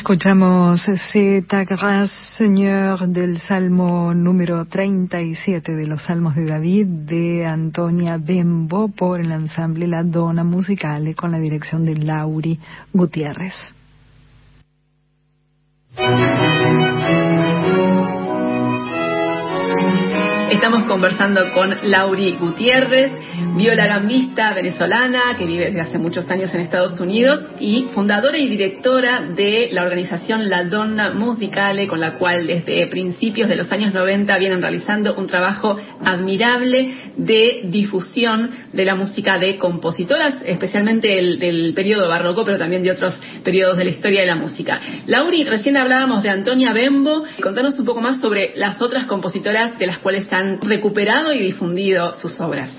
Escuchamos grâce, Señor, del Salmo número 37 de los Salmos de David de Antonia Bembo por el ensamble La Dona Musicale con la dirección de Lauri Gutiérrez. Estamos conversando con Lauri Gutiérrez, viola gambista venezolana que vive desde hace muchos años en Estados Unidos y fundadora y directora de la organización La Donna Musicale, con la cual desde principios de los años 90 vienen realizando un trabajo admirable de difusión de la música de compositoras, especialmente del periodo barroco, pero también de otros periodos de la historia de la música. Lauri, recién hablábamos de Antonia Bembo. Contanos un poco más sobre las otras compositoras de las cuales han recuperado y difundido sus obras.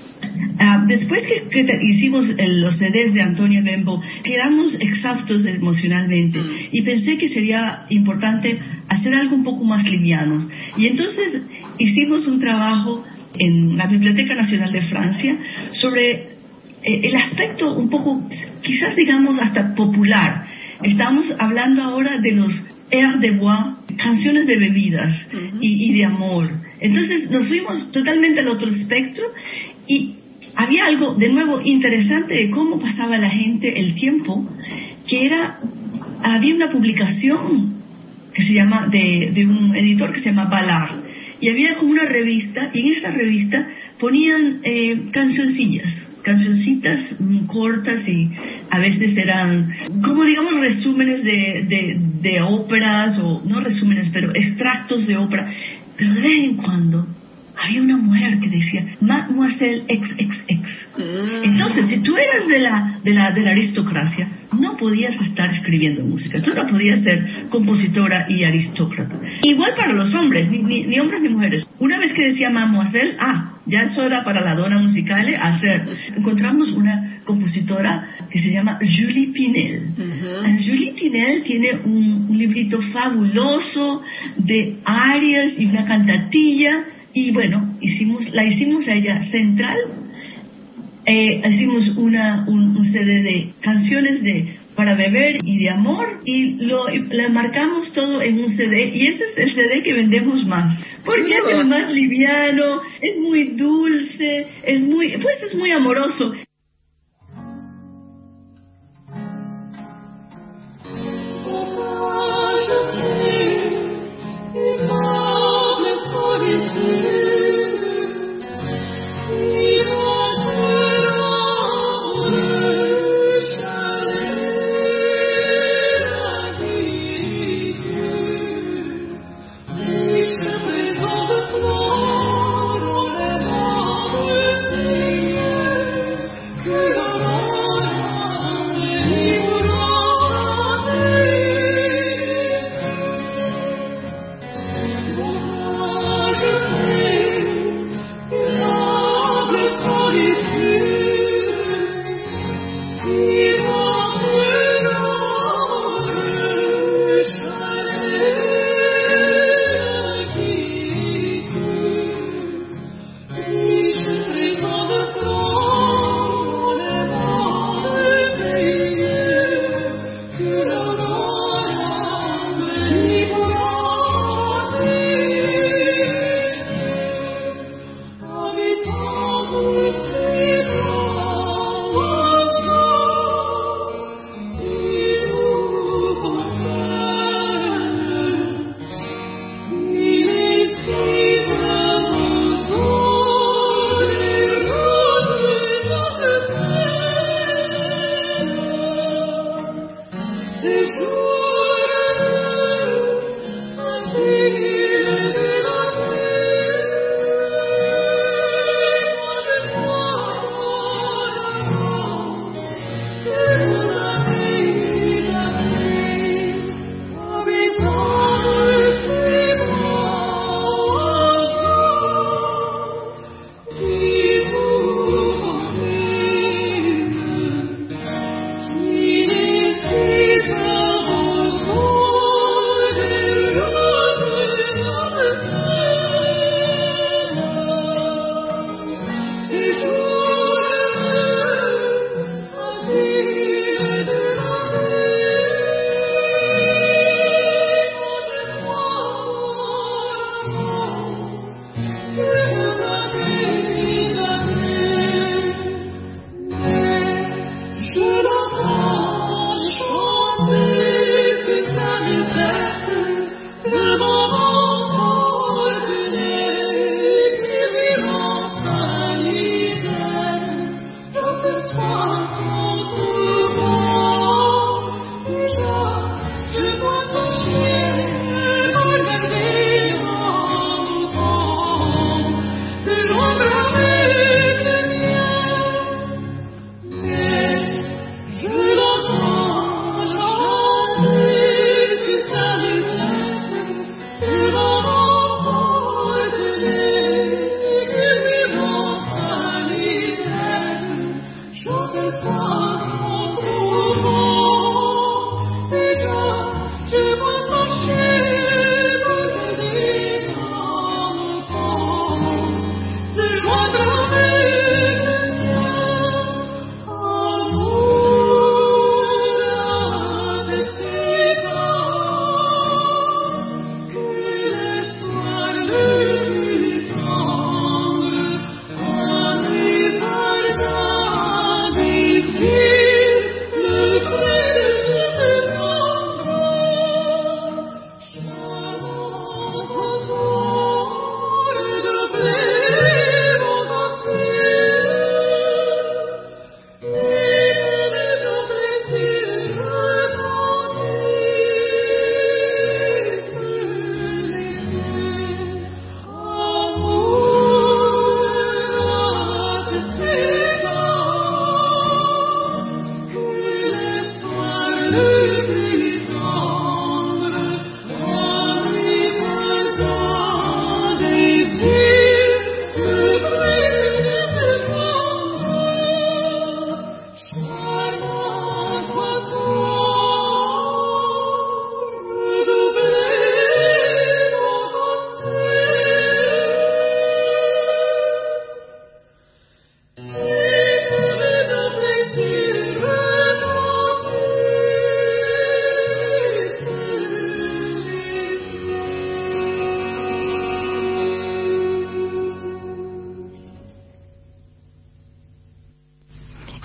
Ah, después que, hicimos los CDs de Antonio Bembo, quedamos exhaustos emocionalmente mm. y pensé que sería importante hacer algo un poco más liviano. Y entonces hicimos un trabajo en la Biblioteca Nacional de Francia sobre eh, el aspecto un poco, quizás digamos hasta popular. Estamos hablando ahora de los airs de bois, canciones de bebidas y de amor. Entonces nos fuimos totalmente al otro espectro y había algo de nuevo interesante de cómo pasaba la gente el tiempo, que era, había una publicación que se llama, de, un editor que se llama Balar, y había como una revista, y en esa revista ponían eh, cancioncillas, cancioncitas cortas y a veces eran como digamos resúmenes de, de, de óperas o no resúmenes pero extractos de ópera pero de vez en cuando había una mujer que decía Mademoiselle XXX. Mm. Entonces, si tú eras de la, de la, de la aristocracia, no podías estar escribiendo música. Tú no podías ser compositora y aristócrata. Igual para los hombres, ni, ni, hombres ni mujeres. Una vez que decía Mademoiselle, ah, ya es hora para la dona musical hacer. Encontramos una compositora que se llama Julie Pinel. Julie Pinel tiene un librito fabuloso de arias y una cantatilla y bueno, hicimos, la hicimos a ella central, eh, hicimos una, un, CD de canciones de para beber y de amor. Y lo le marcamos todo en un CD y ese es el CD que vendemos más. Porque es el más liviano es muy dulce es muy pues es muy amoroso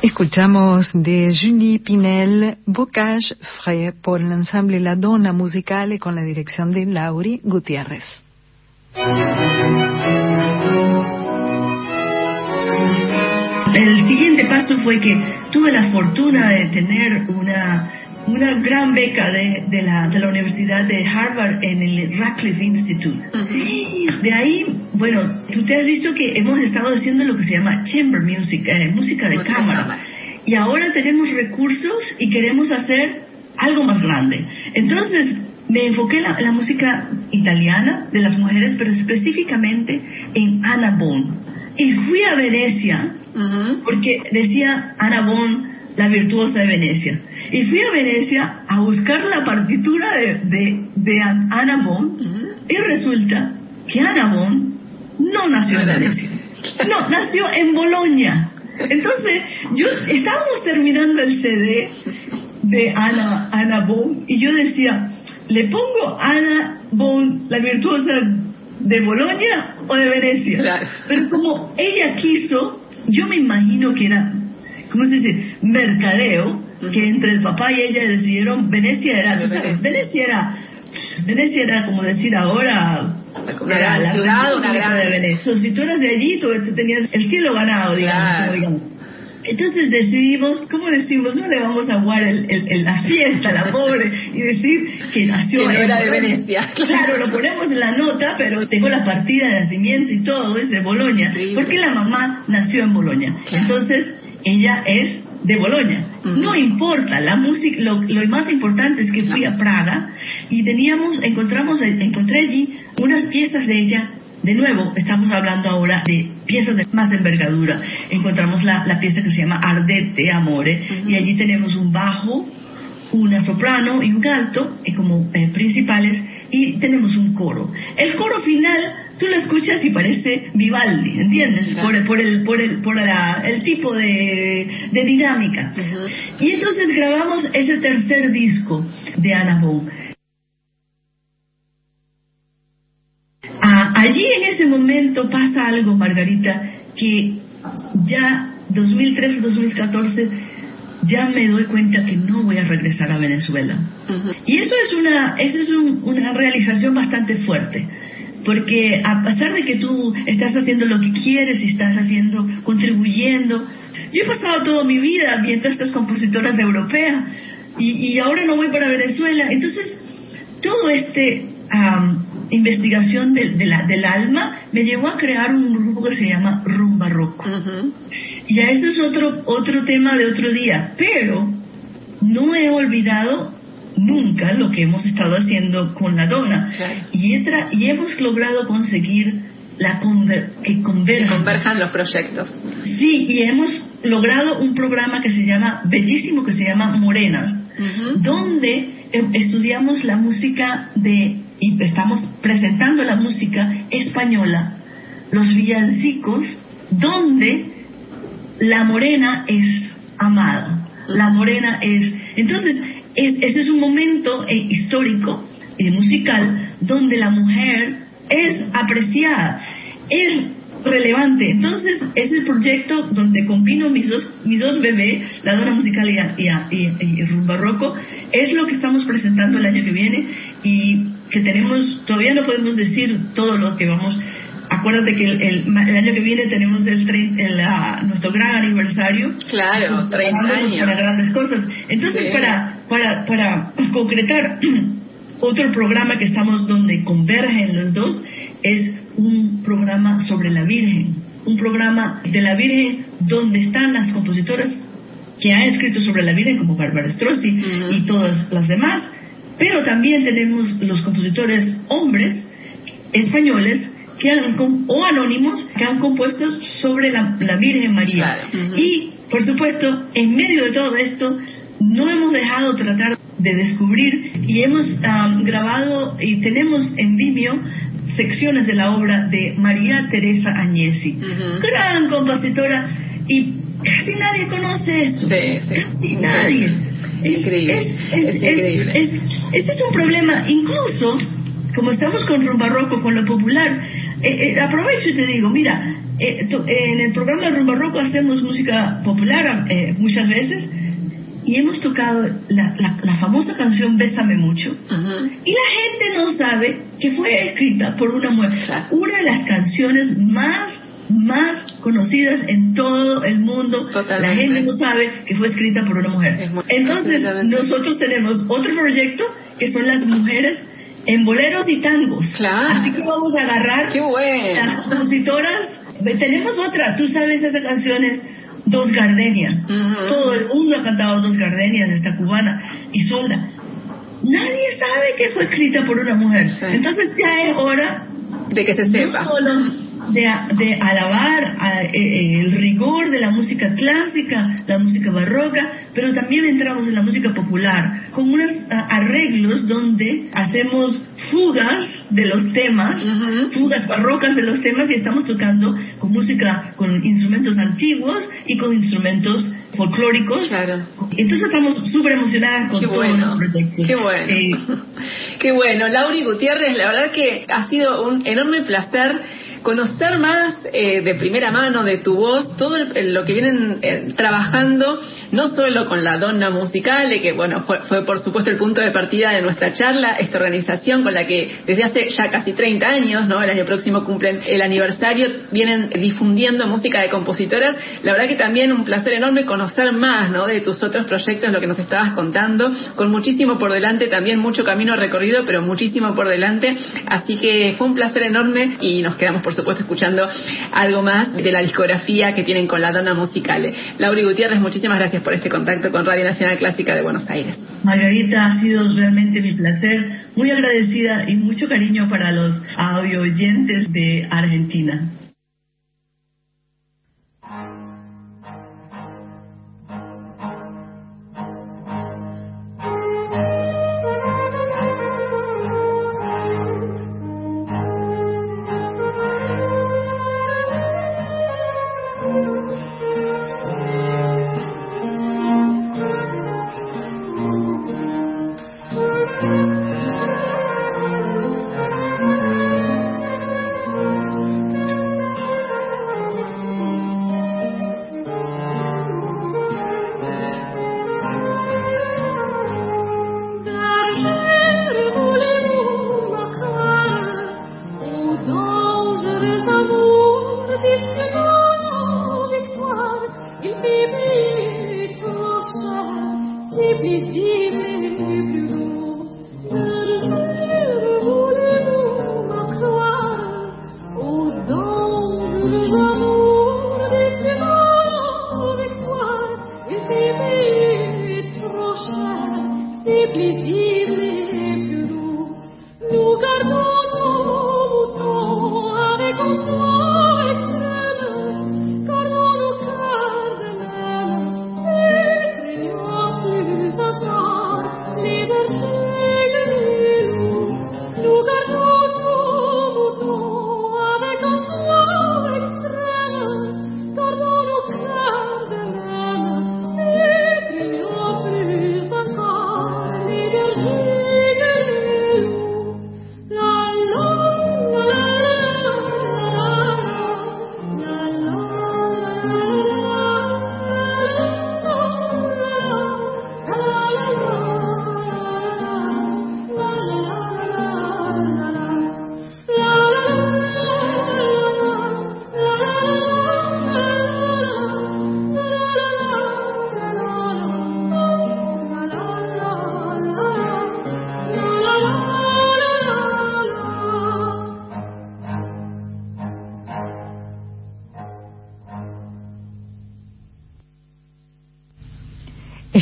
Escuchamos de Julie Pinel Bocage Frais por el ensamble La Donna Musicale con la dirección de Lauri Gutiérrez. El siguiente paso fue que tuve la fortuna de tener una, una gran beca de, de, la, de la Universidad de Harvard en el Radcliffe Institute. De ahí, bueno, tú te has visto que hemos estado haciendo lo que se llama chamber music, eh, música de Música cámara. cámara. Y ahora tenemos recursos y queremos hacer algo más grande. Entonces, me enfoqué en la, la música italiana de las mujeres, pero específicamente en Anna Bon. Y fui a Venecia porque decía Ana Bon, la virtuosa de Venecia. Y fui a Venecia a buscar la partitura de, de, de An- Ana Bon Ujú. y resulta que Ana Bon no nació en Venecia. No, nació en Bolonia. Entonces, yo estábamos terminando el CD de Ana, Ana Bon y yo decía, ¿le pongo Ana Bon, la virtuosa de Bolonia o de Venecia? Claro. Pero como ella quiso, yo me imagino que era, ¿cómo se dice? Mercadeo, que entre el papá y ella decidieron, Venecia era, tú sabes, Venecia. Venecia era, Venecia era como decir ahora, Una gran la ciudad, una gran- de Venecia. Si tú eras de allí, tú, tú tenías el cielo ganado, digamos. Claro. digamos. Entonces decidimos, ¿cómo decimos? No le vamos a aguar el, el- el- la fiesta a la pobre y decir que nació Que no en era de. Venecia. Claro, lo ponemos en la nota, pero tengo la partida de nacimiento y todo, es de Bolonia. Porque la mamá nació en Bolonia. Claro. Entonces, ella es de Bolonia. Ujú. No importa, la música, lo, lo más importante es que fui a Praga y teníamos, encontramos, encontré allí unas piezas de ella. De nuevo, estamos hablando ahora de piezas de más envergadura. Encontramos la, la pieza que se llama Ardete Amore y allí tenemos un bajo, una soprano y un alto eh, como eh, principales y tenemos un coro. El coro final tú lo escuchas y parece Vivaldi, ¿entiendes? Claro. Por, por el por el por la- el tipo de, de dinámica. Y entonces grabamos ese tercer disco de Anna Bon. Allí en ese momento pasa algo, Margarita, que ya 2013-2014 ya me doy cuenta que no voy a regresar a Venezuela. Y eso es una, eso es un- una realización bastante fuerte, porque a pesar de que tú estás haciendo lo que quieres y estás haciendo, contribuyendo, yo he pasado toda mi vida viendo a estas compositoras europeas y, y ahora no voy para Venezuela. Entonces, todo este investigación del- de la- del alma me llevó a crear un grupo que se llama Rumba Rock. Ujú. Ya eso es otro, otro tema de otro día, pero no he olvidado nunca lo que hemos estado haciendo con la dona. Claro. Y, he tra- y hemos logrado conseguir la conver- que Que converjan. los proyectos. Sí, y hemos logrado un programa que se llama, bellísimo, que se llama Morenas, donde eh, estudiamos la música de, y estamos presentando la música española, los villancicos, donde la morena es amada, la morena es... Entonces, es- ese es un momento eh, histórico, eh, musical, donde la mujer es apreciada, es relevante. Entonces, es el proyecto donde combino mis dos, mis dos bebés, la dona musical y, y, y, y rumba roco, es lo que estamos presentando el año que viene y que tenemos, todavía no podemos decir todo lo que vamos Acuérdate que el, el- el año que viene tenemos el, el, ah, nuestro gran aniversario. Claro, Estamos 30 preparándonos años. Para grandes cosas. Entonces, Sí. para, para, para concretar otro programa que estamos donde convergen los dos, es un programa sobre la Virgen. Un programa de la Virgen donde están las compositoras que han escrito sobre la Virgen, como Bárbara Strozzi y todas las demás. Pero también tenemos los compositores hombres españoles que han, o anónimos que han compuesto sobre la, la Virgen María. Claro. Y, por supuesto, en medio de todo esto, no hemos dejado tratar de descubrir y hemos am, grabado y tenemos en Vimeo secciones de la obra de María Teresa Agnesi, gran compositora y casi nadie conoce eso, Sí, sí. casi nadie. Increíble, es increíble. es- este es un problema, incluso como estamos con rumba roco, con lo popular, eh, eh, aprovecho y te digo, mira, eh, en el programa de Rumba Roco hacemos música popular muchas veces y hemos tocado la, la, famosa canción Bésame Mucho y la gente no sabe que fue escrita por una mujer. Una de las canciones más más conocidas en todo el mundo. La gente no sabe que fue escrita por una mujer. Entonces, nosotros tenemos otro proyecto que son las mujeres en boleros y tangos. Así que vamos a agarrar las compositoras. Tenemos otra, tú sabes esas canciones, Dos Gardenias. Todo el mundo ha cantado Dos Gardenias, esta cubana, y sola. Nadie sabe que fue escrita por una mujer. Entonces ya es hora de que se sepa de, alabar eh, eh, el rigor de la música clásica, la música barroca, pero también entramos en la música popular con unos arreglos donde hacemos fugas de los temas, fugas barrocas de los temas y estamos tocando con música con instrumentos antiguos y con instrumentos folclóricos. Claro. Entonces estamos súper emocionadas con todos los proyectos. Qué bueno. Eh, Qué bueno. Lauri Gutiérrez, la verdad que ha sido un enorme placer conocer más eh, de primera mano de tu voz todo lo que vienen eh, trabajando, no solo con la Donna Musicale, que bueno, fue, fue, por supuesto el punto de partida de nuestra charla, esta organización con la que desde hace ya casi 30 años, ¿no? El año próximo cumplen el aniversario, vienen difundiendo música de compositoras. La verdad que también un placer enorme conocer más, ¿no? De tus otros proyectos, lo que nos estabas contando, con muchísimo por delante, también mucho camino recorrido, pero muchísimo por delante. Así que fue un placer enorme y nos quedamos por por supuesto, escuchando algo más de la discografía que tienen con la Dona Musicale. Lauri Gutiérrez, muchísimas gracias por este contacto con Radio Nacional Clásica de Buenos Aires. Margarita, ha sido realmente mi placer, muy agradecida y mucho cariño para los audio oyentes de Argentina.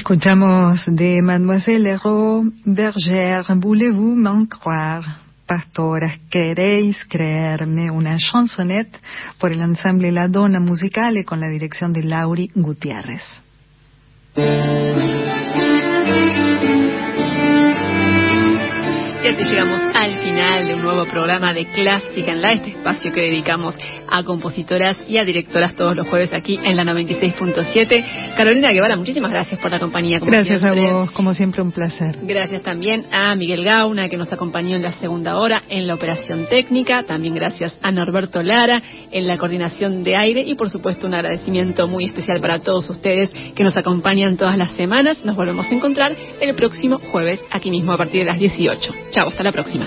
Escuchamos de Mademoiselle Hérault Berger, Voulez-vous m'en croire? Pastoras, ¿queréis creerme? Una chansonette por el ensamble La Dona Musicale con la dirección de Lauri Gutiérrez. Y así llegamos al final de un nuevo programa de Clásica en la, este espacio que dedicamos a compositoras y a directoras todos los jueves aquí en la 96.7. Carolina Guevara, muchísimas gracias por la compañía. gracias a vos, como siempre un placer. Gracias también a Miguel Gauna, que nos acompañó en la segunda hora en la operación técnica. También gracias a Norberto Lara en la coordinación de aire y por supuesto un agradecimiento muy especial para todos ustedes que nos acompañan todas las semanas. Nos volvemos a encontrar el próximo jueves aquí mismo a partir de las 18. Chao, hasta la próxima.